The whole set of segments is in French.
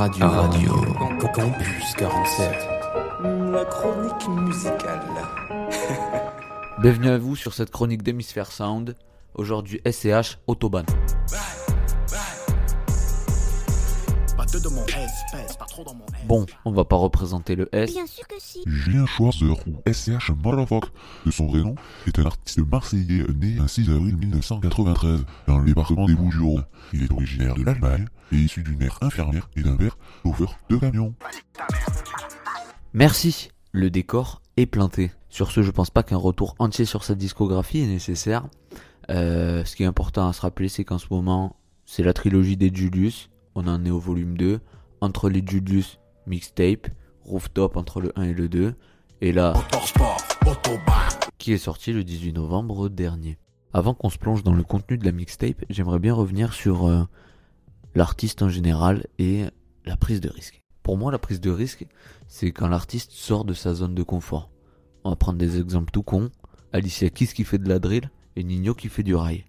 radio. radio. Campus 47. La chronique musicale. Bienvenue à vous sur cette chronique d'Hémisphère Sound. Aujourd'hui, SCH Autobahn. Bon, on va pas représenter le S. Bien sûr que si. Julien Schwarzer ou SCH Motherfuck de son vrai nom est un artiste marseillais né un 6 avril 1993 dans le département des Bouches-du-Rhône. Il est originaire de l'Allemagne et issu d'une mère infirmière et d'un père chauffeur de camion. Merci, le décor est planté. Sur ce, je pense pas qu'un retour entier sur cette discographie est nécessaire. Euh, ce qui est important à se rappeler, c'est qu'en ce moment, c'est la trilogie des Julius. On en est au volume 2. Entre les Julius mixtape, Rooftop entre le 1 et le 2. Et là, qui est sorti le 18 novembre dernier. Avant qu'on se plonge dans le contenu de la mixtape, j'aimerais bien revenir sur euh, l'artiste en général et la prise de risque. Pour moi, la prise de risque, c'est quand l'artiste sort de sa zone de confort. On va prendre des exemples tout cons. Alicia Keys qui fait de la drill et Nino qui fait du rail.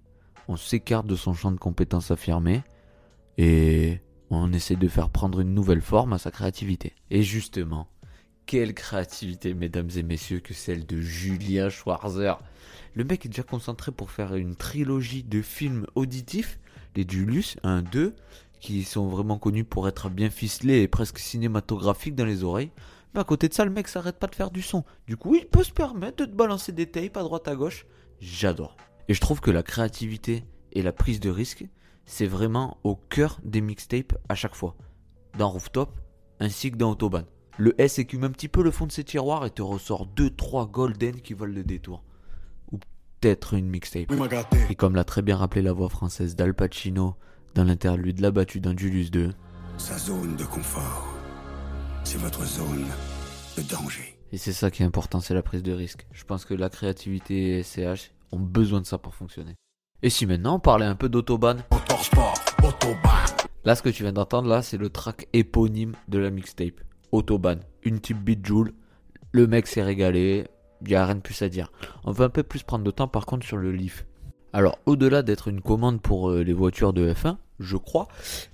On s'écarte de son champ de compétences affirmé et on essaie de faire prendre une nouvelle forme à sa créativité. Et justement, quelle créativité, mesdames et messieurs, que celle de Julien Schwarzer. Le mec est déjà concentré pour faire une trilogie de films auditifs, les Julius 1, 2, qui sont vraiment connus pour être bien ficelés et presque cinématographiques dans les oreilles. Mais à côté de ça, le mec s'arrête pas de faire du son. Du coup, il peut se permettre de te balancer des tapes à droite à gauche. J'adore. Et je trouve que la créativité et la prise de risque, c'est vraiment au cœur des mixtapes à chaque fois. Dans Rooftop, ainsi que dans Autobahn. Le S écume un petit peu le fond de ses tiroirs et te ressort 2-3 golden qui volent le détour. Ou peut-être une mixtape. Et comme l'a très bien rappelé la voix française d'Al Pacino dans l'interlude La battue d'un Julius 2. Sa zone de confort, c'est votre zone de danger. Et c'est ça qui est important, c'est la prise de risque. Je pense que la créativité et SCH ont besoin de ça pour fonctionner. Et si maintenant on parlait un peu d'Autobahn? Là, ce que tu viens d'entendre, là, c'est le track éponyme de la mixtape. Autobahn. Une type beat joule. Le mec s'est régalé. Il a rien de plus à dire. On va un peu plus prendre de temps, par contre, sur le Leaf. Alors, au-delà d'être une commande pour euh, les voitures de F1, je crois,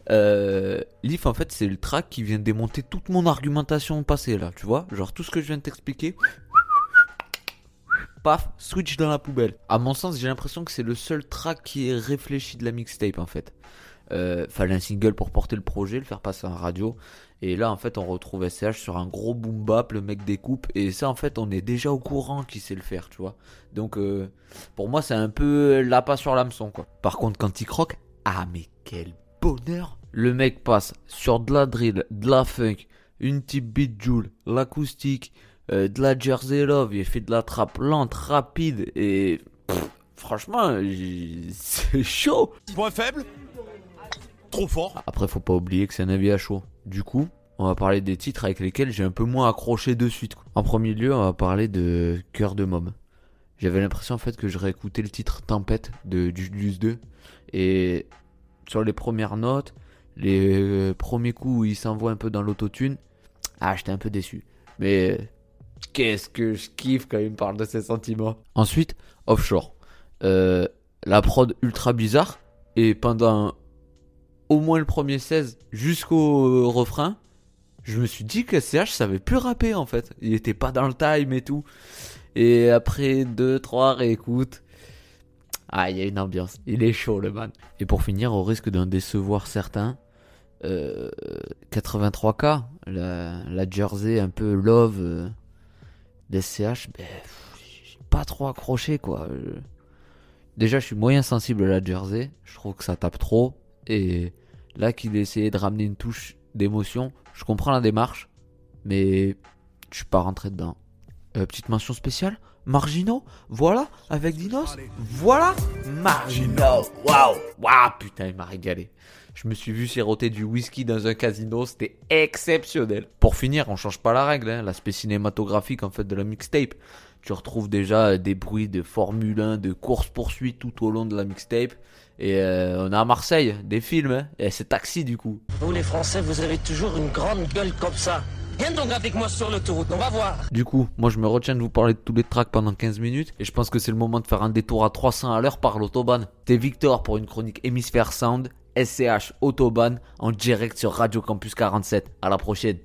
euh, Leaf, en fait, c'est le track qui vient démonter toute mon argumentation passée, là, tu vois? Genre, tout ce que je viens de t'expliquer, switch dans la poubelle. À mon sens, j'ai l'impression que c'est le seul track qui est réfléchi de la mixtape, en fait. Euh, fallait un single pour porter le projet, le faire passer en radio. Et là, en fait, on retrouve SCH sur un gros boom bap, le mec découpe. Et ça, en fait, on est déjà au courant qu'il sait le faire, tu vois. Donc, euh, pour moi, c'est un peu la pas sur l'hameçon, quoi. Par contre, quand il croque, ah, mais quel bonheur! Le mec passe sur de la drill, de la funk, une type beat joule, l'acoustique, euh, de la Jersey Love, il fait de la trappe lente, rapide et pff, franchement, c'est chaud. Point faible Trop fort Après, faut pas oublier que c'est un avis à chaud. Du coup, on va parler des titres avec lesquels j'ai un peu moins accroché de suite. En premier lieu, on va parler de Cœur de Môme. J'avais l'impression en fait que je réécoutais le titre Tempête de Julius 2 et sur les premières notes, les euh, premiers coups où il s'envoie un peu dans l'autotune, ah, j'étais un peu déçu. Mais qu'est-ce que je kiffe quand il me parle de ses sentiments. Ensuite, Offshore. Euh, la prod ultra bizarre et pendant au moins le premier 16 jusqu'au refrain, je me suis dit que SCH savait plus rapper en fait. Il était pas dans le time et tout. Et après 2-3 réécoutes, ah, il y a une ambiance. Il est chaud le man. Et pour finir, au risque d'en décevoir certains, euh, 83K, la, la jersey un peu love euh, d'SCH, ben, pas trop accroché quoi. Déjà, je suis moyen sensible à la jersey. Je trouve que ça tape trop. Et là qu'il ait essayé de ramener une touche d'émotion, je comprends la démarche, mais je suis pas rentré dedans. Euh, petite mention spéciale Margino Voilà Avec Dinos Voilà Margino Waouh Waouh Putain, il m'a régalé. Je me suis vu siroter du whisky dans un casino, c'était exceptionnel. Pour finir, on change pas la règle, hein, l'aspect cinématographique en fait de la mixtape. Tu retrouves déjà des bruits de Formule 1, de course-poursuite tout au long de la mixtape. Et euh, on a à Marseille des films, hein, et c'est taxi du coup. Vous les Français, vous avez toujours une grande gueule comme ça. Viens donc avec moi sur l'autoroute, on va voir. Du coup, moi je me retiens de vous parler de tous les tracks pendant 15 minutes et je pense que c'est le moment de faire un détour à 300 à l'heure par l'autobahn. C'était Victor pour une chronique Hémisphère Sound, SCH Autobahn en direct sur Radio Campus 47. À la prochaine.